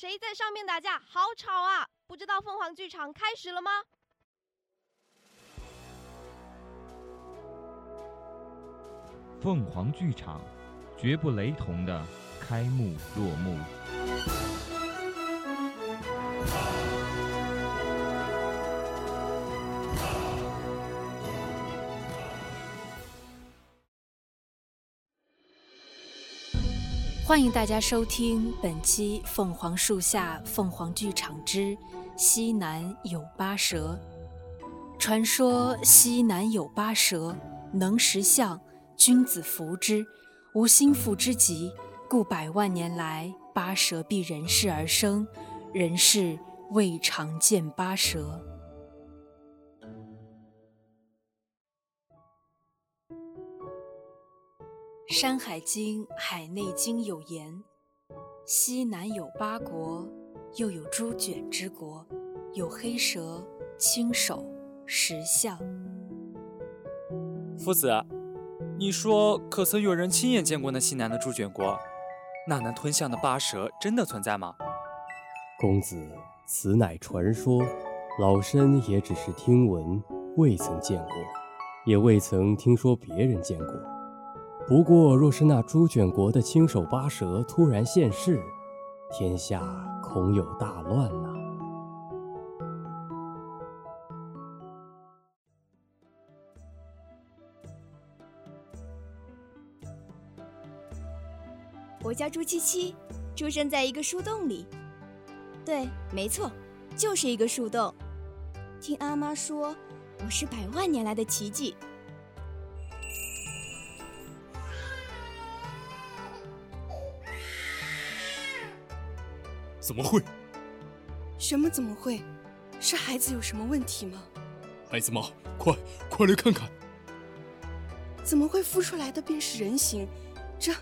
谁在上面打架？好吵啊！不知道凤凰剧场开始了吗？凤凰剧场，绝不雷同的开幕落幕。欢迎大家收听本期《凤凰树下凤凰剧场之西南有八蛇》。传说西南有八蛇，能识相，君子服之，无心腹之疾，故百万年来八蛇避人世而生，人世未常见八蛇。《山海经·海内经》有言：“西南有八国，又有猪卷之国，有黑蛇，青首，石象。”夫子，你说可曾有人亲眼见过那西南的猪卷国？那能吞象的八蛇真的存在吗？公子，此乃传说，老身也只是听闻，未曾见过，也未曾听说别人见过。不过，若是那猪卷国的青手八蛇突然现世，天下恐有大乱呐！我叫朱七七，出生在一个树洞里。对，没错，就是一个树洞。听阿妈说，我是百万年来的奇迹。怎么会？什么怎么会？是孩子有什么问题吗？孩子妈，快快来看看！怎么会孵出来的便是人形？这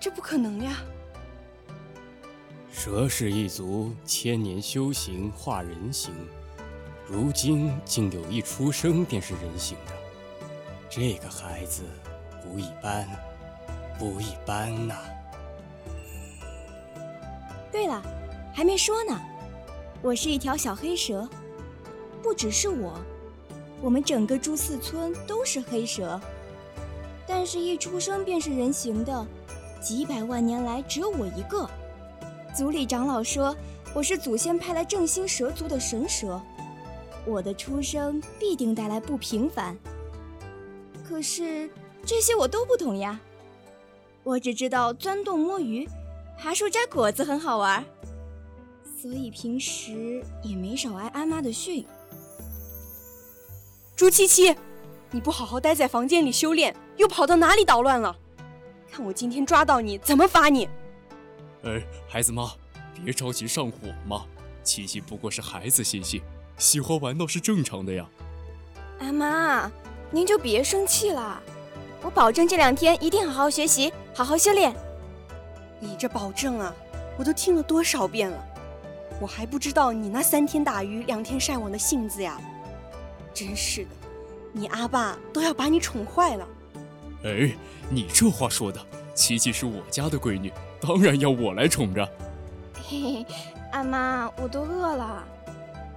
这不可能呀！蛇氏一族千年修行化人形，如今竟有一出生便是人形的，这个孩子不一般，不一般呐！对还没说呢，我是一条小黑蛇，不只是我，我们整个朱四村都是黑蛇。但是，一出生便是人形的，几百万年来只有我一个。族里长老说我是祖先派来振兴蛇族的神蛇，我的出生必定带来不平凡。可是这些我都不懂呀，我只知道钻洞摸鱼，爬树摘果子很好玩。所以平时也没少挨阿妈的训。朱七七，你不好好待在房间里修炼，又跑到哪里捣乱了？看我今天抓到你，怎么罚你！哎，孩子妈，别着急上火嘛。七七不过是孩子心性，喜欢玩闹是正常的呀。阿妈，您就别生气了，我保证这两天一定好好学习，好好修炼。你这保证啊，我都听了多少遍了。我还不知道你那三天打鱼两天晒网的性子呀！真是的，你阿爸都要把你宠坏了。哎，你这话说的，琪琪是我家的闺女，当然要我来宠着。嘿嘿，阿妈，我都饿了，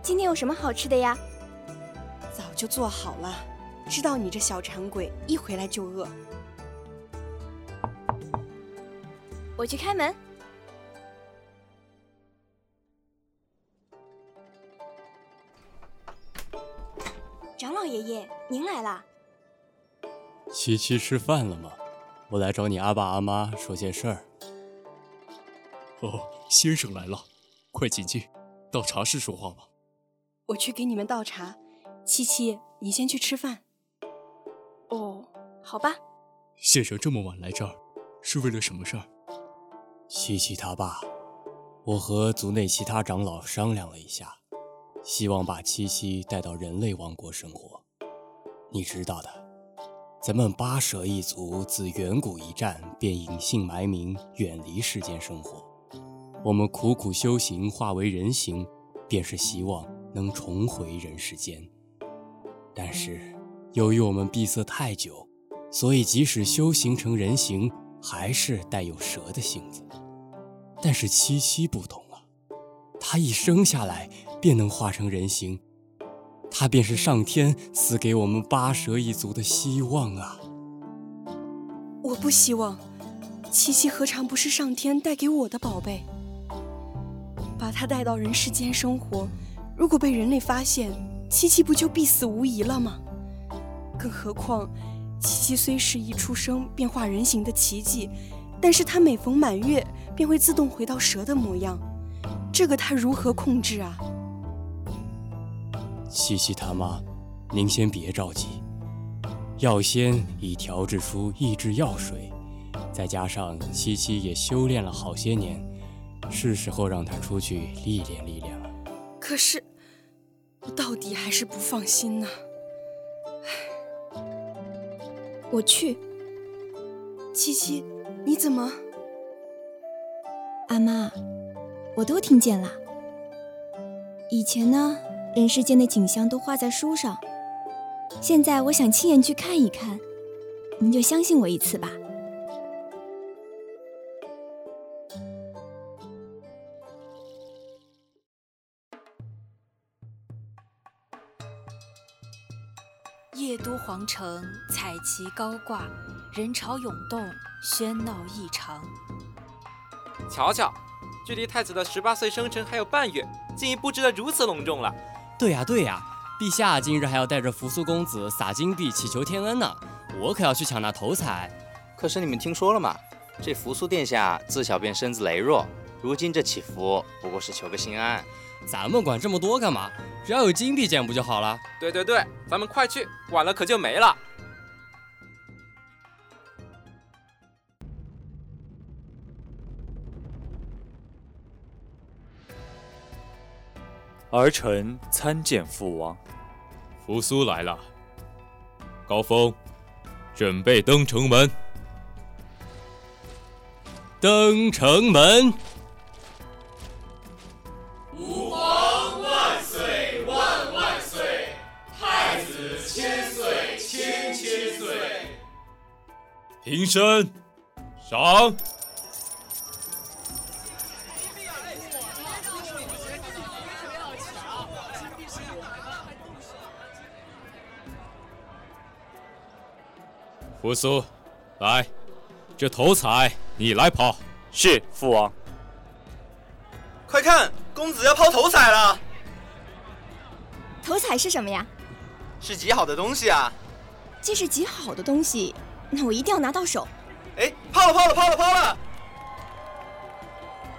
今天有什么好吃的呀？早就做好了，知道你这小馋鬼一回来就饿。我去开门。长老爷爷，您来啦。七七吃饭了吗？我来找你阿爸阿妈说件事儿。哦，先生来了，快请进，到茶室说话吧。我去给你们倒茶。七七，你先去吃饭。哦，好吧。先生这么晚来这儿，是为了什么事儿？七七他爸，我和族内其他长老商量了一下，希望把七七带到人类王国生活。你知道的，咱们八蛇一族自远古一战便隐姓埋名，远离世间生活。我们苦苦修行，化为人形，便是希望能重回人世间。但是，由于我们闭塞太久，所以即使修行成人形，还是带有蛇的性子。但是七七不同啊，她一生下来便能化成人形，他便是上天赐给我们八蛇一族的希望啊！我不希望，七七何尝不是上天带给我的宝贝？把他带到人世间生活，如果被人类发现，七七不就必死无疑了吗？更何况，七七虽是一出生变化人形的奇迹，但是他每逢满月便会自动回到蛇的模样，这个他如何控制啊？七七他妈，您先别着急，药仙已调制出抑制药水，再加上七七也修炼了好些年。是时候让他出去历练历练了。可是，我到底还是不放心呢。我去，七七，你怎么？阿妈，我都听见了。以前呢，人世间的景象都画在书上，现在我想亲眼去看一看，您就相信我一次吧。夜都皇城彩旗高挂，人潮涌动，喧闹异常。瞧瞧，距离太子的十八岁生辰还有半月，竟已布置得如此隆重了。对呀对呀，陛下今日还要带着扶苏公子撒金币祈求天恩呢。我可要去抢那头彩。可是你们听说了吗？这扶苏殿下自小便身子羸弱，如今这祈福不过是求个心安。咱们管这么多干嘛？只要有金币捡不就好了？对对对，咱们快去，晚了可就没了。儿臣参见父王。扶苏来了。高峰，准备登城门。登城门。吾皇万岁万万岁！太子千岁千千岁平身，赏。扶苏，来，这头彩你来抛。是父王。快看，公子要抛头彩了。头彩是什么呀？是极好的东西啊。既是极好的东西。那我一定要拿到手！哎，抛了，抛了，抛了，抛了！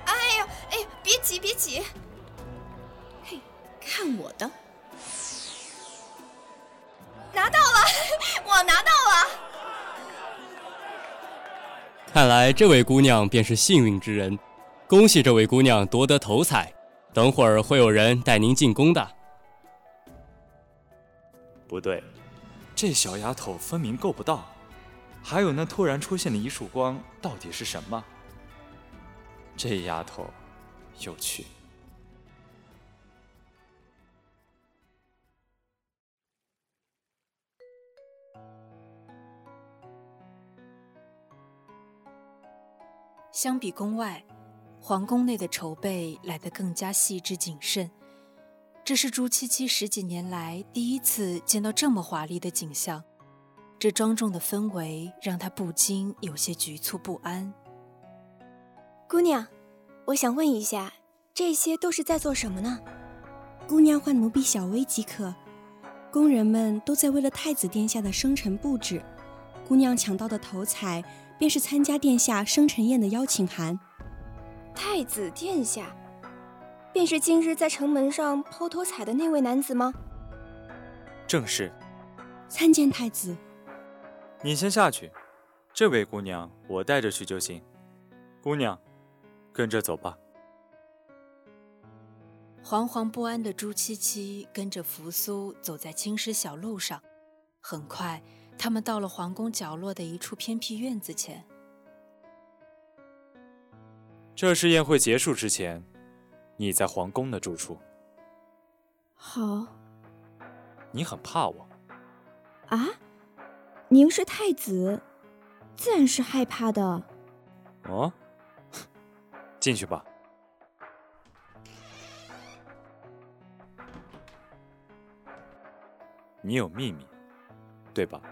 哎呦，哎，别急，别急！嘿，看我的！拿到了，我拿到了！看来这位姑娘便是幸运之人，恭喜这位姑娘夺得头彩。等会儿会有人带您进宫的。不对，这小丫头分明够不到。还有那突然出现的一束光，到底是什么？这丫头有趣。相比宫外，皇宫内的筹备来得更加细致谨慎。这是朱七七十几年来第一次见到这么华丽的景象。这庄重的氛围让她不禁有些局促不安。姑娘，我想问一下，这些都是在做什么呢？姑娘唤奴婢小薇即可。工人们都在为了太子殿下的生辰布置。姑娘抢到的头彩，便是参加殿下生辰宴的邀请函。太子殿下，便是今日在城门上抛头彩的那位男子吗？正是。参见太子。你先下去，这位姑娘我带着去就行。姑娘，跟着走吧。惶惶不安的朱七七跟着扶苏走在青石小路上，很快，他们到了皇宫角落的一处偏僻院子前。这是宴会结束之前，你在皇宫的住处。好。你很怕我？啊？您是太子，自然是害怕的。哦，进去吧。你有秘密，对吧？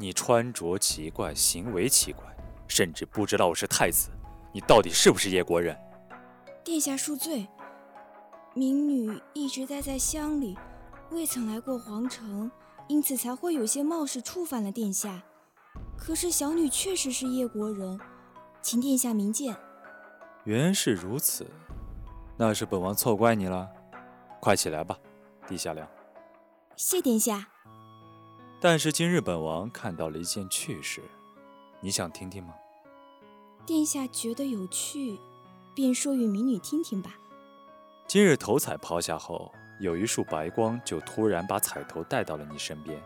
你穿着奇怪，行为奇怪，甚至不知道我是太子。你到底是不是叶国人？殿下恕罪，民女一直待在乡里，未曾来过皇城，因此才会有些冒失，触犯了殿下。可是小女确实是叶国人，请殿下明鉴。原是如此，那是本王错怪你了。快起来吧，地下凉。谢殿下。但是今日本王看到了一件趣事，你想听听吗？殿下觉得有趣，便说与民女听听吧。今日头彩抛下后，有一束白光就突然把彩头带到了你身边。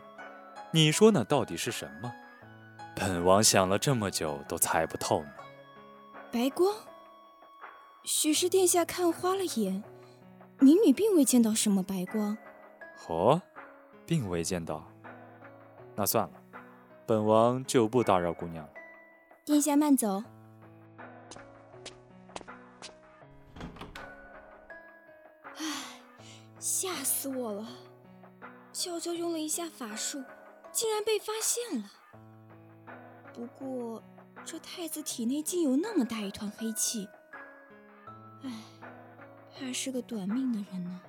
你说那到底是什么？本王想了这么久都猜不透呢。白光？许是殿下看花了眼。民女并未见到什么白光。哦。并未见到，那算了，本王就不打扰姑娘了。殿下慢走。吓死我了！悄悄用了一下法术，竟然被发现了。不过，这太子体内竟有那么大一团黑气，唉，怕是个短命的人呢。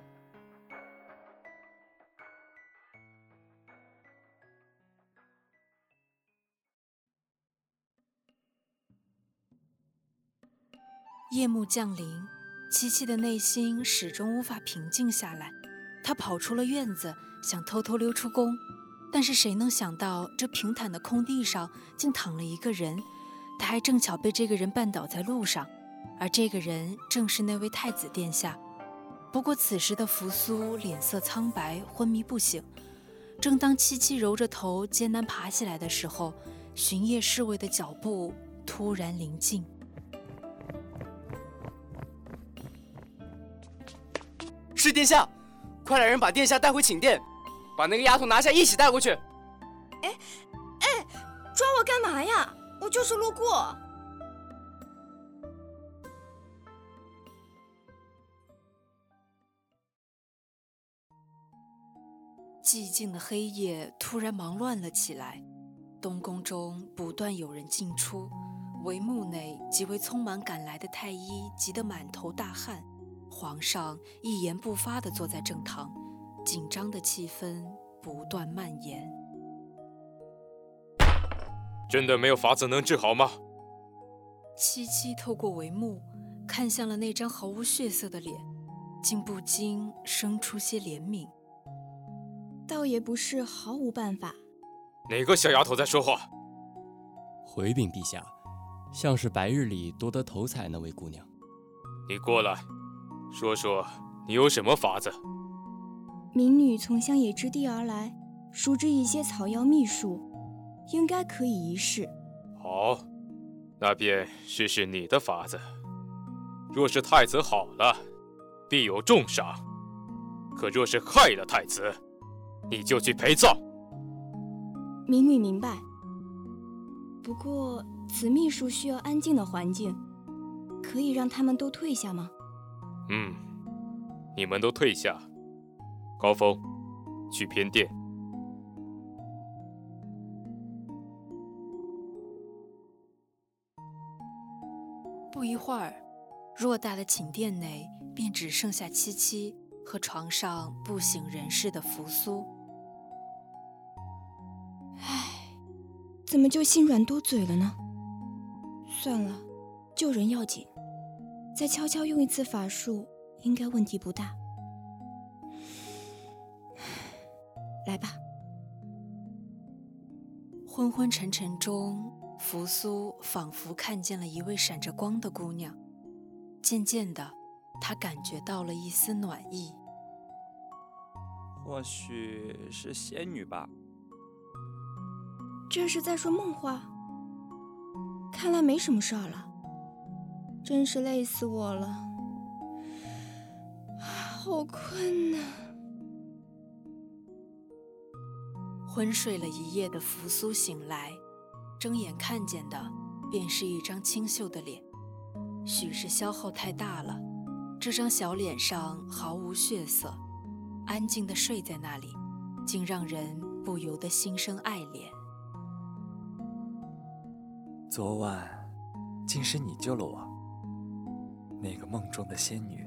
夜幕降临，七七的内心始终无法平静下来。他跑出了院子，想偷偷溜出宫，但是谁能想到，这平坦的空地上竟躺了一个人，他还正巧被这个人绊倒在路上，而这个人正是那位太子殿下。不过此时的扶苏脸色苍白，昏迷不醒。正当七七揉着头艰难爬起来的时候，巡夜侍卫的脚步突然临近。是殿下，快来人把殿下带回寝殿，把那个丫头拿下，一起带过去。哎，哎，抓我干嘛呀？我就是路过。寂静的黑夜突然忙乱了起来，东宫中不断有人进出，帷幕内几位匆忙赶来的太医急得满头大汗。皇上一言不发地坐在正堂，紧张的气氛不断蔓延。真的没有法子能治好吗？七七透过帷幕看向了那张毫无血色的脸，竟不禁生出些怜悯。倒也不是毫无办法。哪个小丫头在说话？回禀陛下，像是白日里夺得头彩那位姑娘。你过来。说说，你有什么法子？民女从乡野之地而来，熟知一些草药秘术，应该可以一试。好，那便试试你的法子。若是太子好了，必有重赏；可若是害了太子，你就去陪葬。民女明白。不过此秘术需要安静的环境，可以让他们都退下吗？嗯，你们都退下。高峰，去偏殿。不一会儿，偌大的寝殿内便只剩下七七和床上不省人事的扶苏。唉，怎么就心软多嘴了呢？算了，救人要紧。再悄悄用一次法术，应该问题不大。来吧。昏昏沉沉中，扶苏仿佛看见了一位闪着光的姑娘。渐渐的，他感觉到了一丝暖意。或许是仙女吧。这是在说梦话。看来没什么事儿了。真是累死我了，好困呐！昏睡了一夜的扶苏醒来，睁眼看见的便是一张清秀的脸。许是消耗太大了，这张小脸上毫无血色，安静的睡在那里，竟让人不由得心生爱怜。昨晚，竟是你救了我，那个梦中的仙女。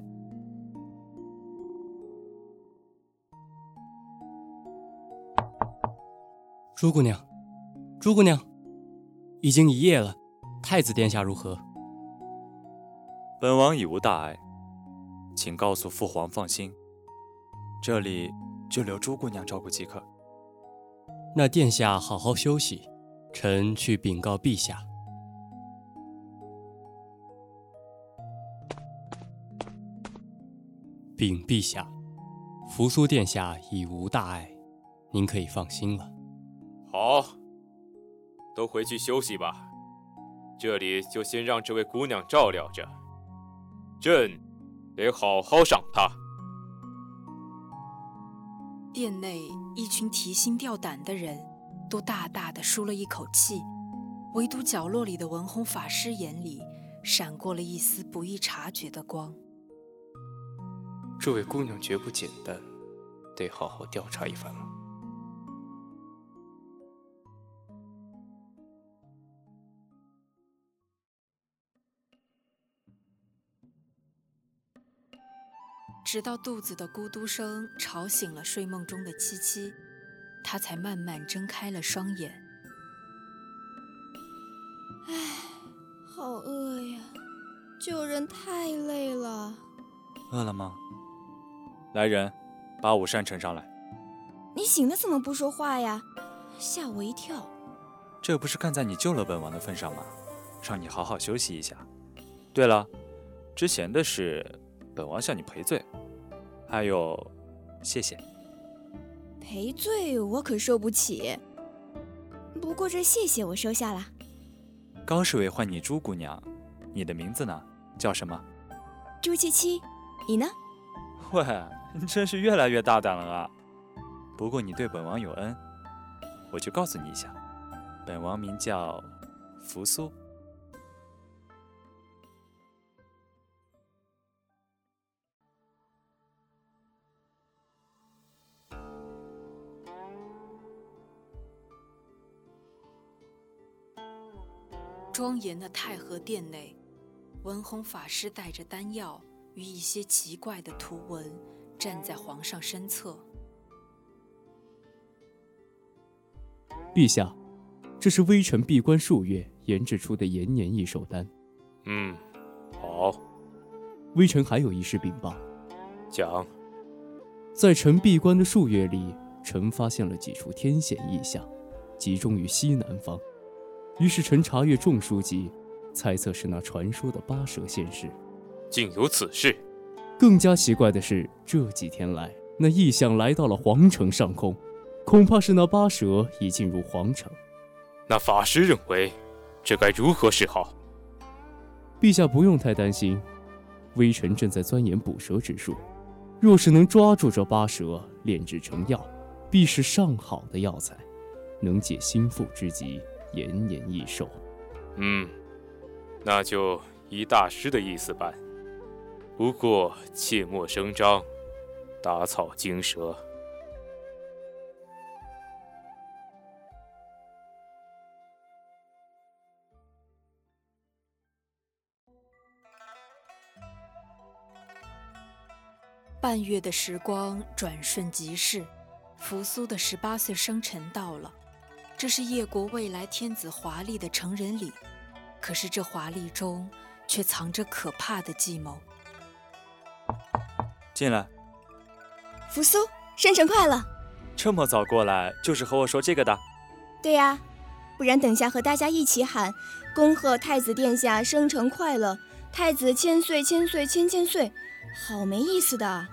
朱姑娘，朱姑娘，已经一夜了，太子殿下如何？本王已无大碍，请告诉父皇放心，这里就留朱姑娘照顾即可。那殿下好好休息，臣去禀告陛下。禀陛下，扶苏殿下已无大碍，您可以放心了。好，都回去休息吧，这里就先让这位姑娘照料着。朕得好好赏她。殿内一群提心吊胆的人，都大大的舒了一口气，唯独角落里的文宏法师眼里闪过了一丝不易察觉的光。这位姑娘绝不简单，得好好调查一番了。直到肚子的咕嘟声吵醒了睡梦中的七七，他才慢慢睁开了双眼。唉，好饿呀！救人太累了。饿了吗？来人，把午膳呈上来。你醒了怎么不说话呀？吓我一跳。这不是看在你救了本王的份上吗？让你好好休息一下。对了，之前的事。本王向你赔罪，还有，谢谢。赔罪我可受不起。不过这谢谢我收下了。高侍卫唤你朱姑娘，你的名字呢？叫什么？朱七七。你呢？喂，你真是越来越大胆了啊！不过你对本王有恩，我就告诉你一下，本王名叫扶苏。庄严的太和殿内，文宏法师带着丹药与一些奇怪的图文，站在皇上身侧。陛下，这是微臣闭关数月研制出的延年益寿丹。嗯，好。微臣还有一事禀报。讲。在臣闭关的数月里，臣发现了几处天险异象，集中于西南方。于是臣查阅众书籍，猜测是那传说的八蛇现世。竟有此事！更加奇怪的是，这几天来，那异象来到了皇城上空，恐怕是那八蛇已进入皇城。那法师认为，这该如何是好？陛下不用太担心，微臣正在钻研捕蛇之术。若是能抓住这八蛇，炼制成药，必是上好的药材，能解心腹之疾。延年益寿，嗯，那就依大师的意思办。不过切莫声张，打草惊蛇。半月的时光转瞬即逝，扶苏的十八岁生辰到了。这是叶国未来天子华丽的成人礼，可是这华丽中却藏着可怕的计谋。进来，扶苏，生辰快乐！这么早过来，就是和我说这个的？对呀，不然等下和大家一起喊“恭贺太子殿下生辰快乐，太子千岁千岁千千岁”，好没意思的。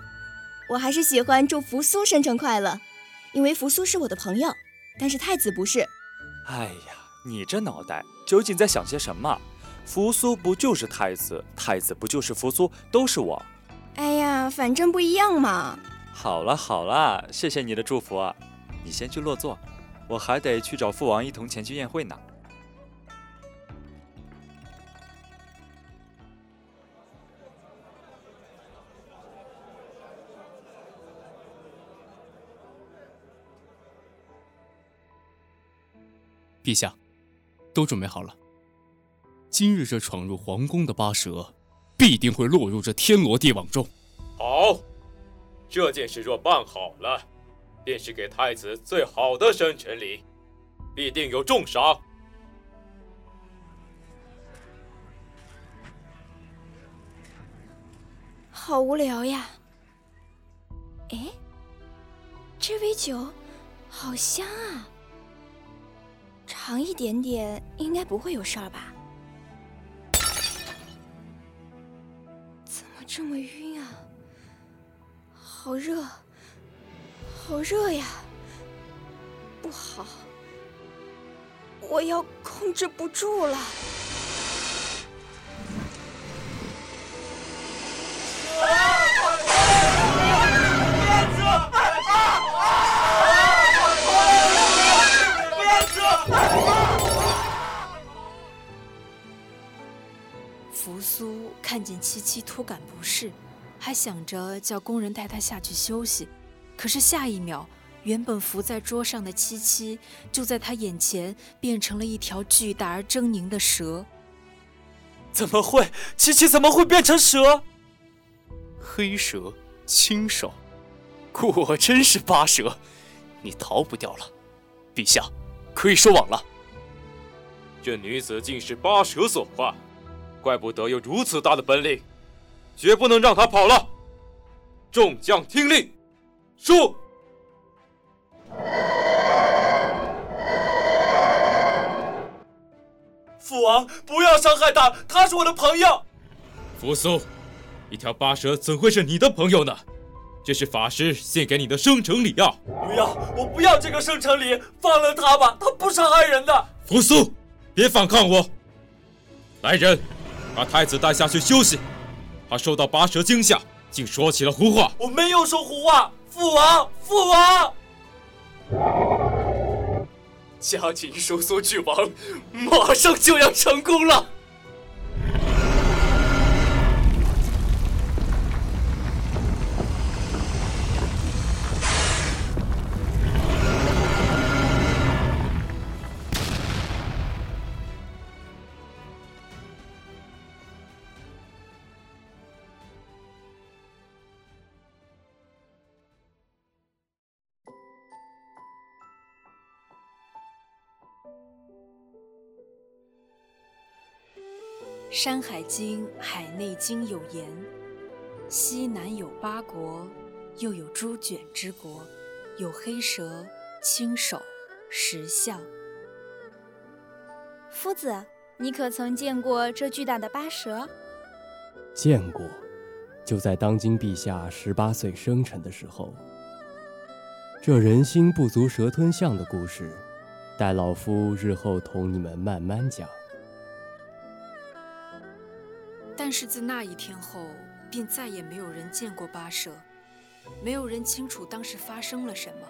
我还是喜欢祝扶苏生辰快乐，因为扶苏是我的朋友，但是太子不是。哎呀，你这脑袋究竟在想些什么？扶苏不就是太子，太子不就是扶苏，都是我。哎呀，反正不一样嘛。好了好了，谢谢你的祝福，你先去落座，我还得去找父王一同前去宴会呢。陛下，都准备好了。今日这闯入皇宫的八蛇，必定会落入这天罗地网中。好，这件事若办好了，便是给太子最好的生辰礼，必定有重赏。好无聊呀！哎，这杯酒好香啊！尝一点点，应该不会有事儿吧？这么晕啊？好热，好热呀！不好，我要控制不住了。看见七七突感不适，还想着叫工人带她下去休息，可是下一秒，原本伏在桌上的七七就在他眼前变成了一条巨大而狰狞的蛇。怎么会？七七怎么会变成蛇？黑蛇，青手，果真是八蛇，你逃不掉了。陛下，可以收网了。这女子竟是八蛇所化，怪不得有如此大的本领，绝不能让他跑了。众将听令，说。父王，不要伤害他，他是我的朋友。扶苏，一条八蛇怎会是你的朋友呢？这是法师献给你的生辰礼啊！不要，我不要这个生辰礼，放了他吧，他不伤害人的。扶苏，别反抗我！来人，把太子带下去休息。他受到八蛇惊吓，竟说起了胡话。我没有说胡话，父王，父王。加紧收缩巨王，马上就要成功了。《山海经·海内经》有言：“西南有八国，又有猪卷之国，有黑蛇、青首、石象。”夫子，你可曾见过这巨大的八蛇？见过，就在当今陛下十八岁生辰的时候。这人心不足蛇吞象的故事，待老夫日后同你们慢慢讲。但是自那一天后，便再也没有人见过八蛇，没有人清楚当时发生了什么，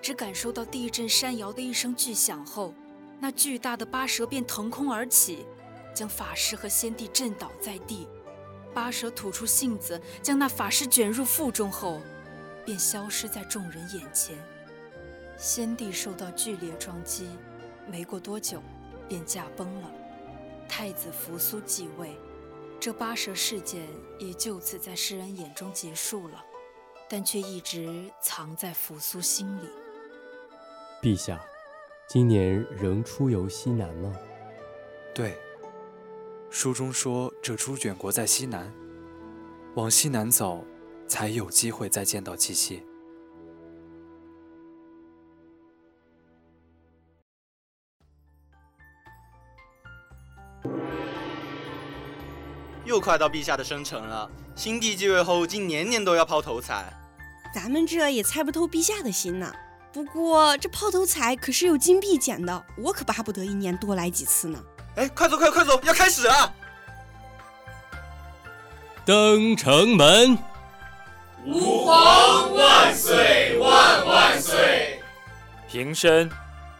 只感受到地震山摇的一声巨响后，那巨大的八蛇便腾空而起，将法师和先帝震倒在地。八蛇吐出信子，将那法师卷入腹中后，便消失在众人眼前。先帝受到剧烈撞击，没过多久，便驾崩了。太子扶苏继位。这八蛇事件也就此在世人眼中结束了，但却一直藏在扶苏心里。陛下，今年仍出游西南吗？对。书中说这朱卷国在西南，往西南走，才有机会再见到七七。又快到陛下的生辰了，新帝继位后竟年年都要抛头彩，咱们这也猜不透陛下的心呢。不过这抛头彩可是有金币捡的，我可巴不得一年多来几次呢。哎，快走，快快走，要开始啊！登城门，吾皇万岁万万岁！平身，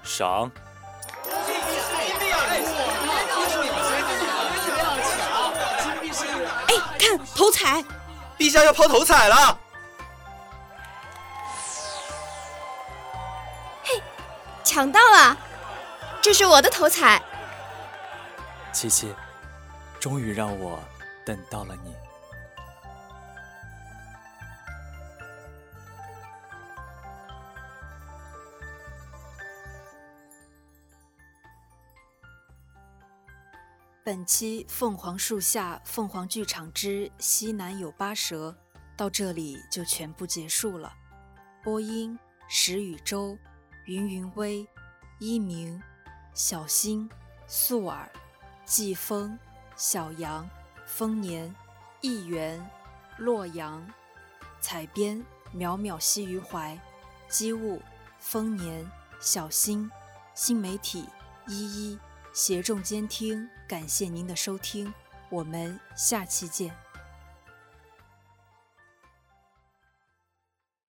赏。头彩，陛下要抛头彩了！嘿，抢到了！这是我的头彩。七七，终于让我等到了你。本期《凤凰树下凤凰剧场之西南有八蛇》到这里就全部结束了。播音：石宇洲、云云微、一鸣、小新、素尔、季风、小杨、丰年、一元、洛阳。采编：淼淼西于怀，机务：丰年、小新，新媒体：一一。协众监听，感谢您的收听，我们下期见。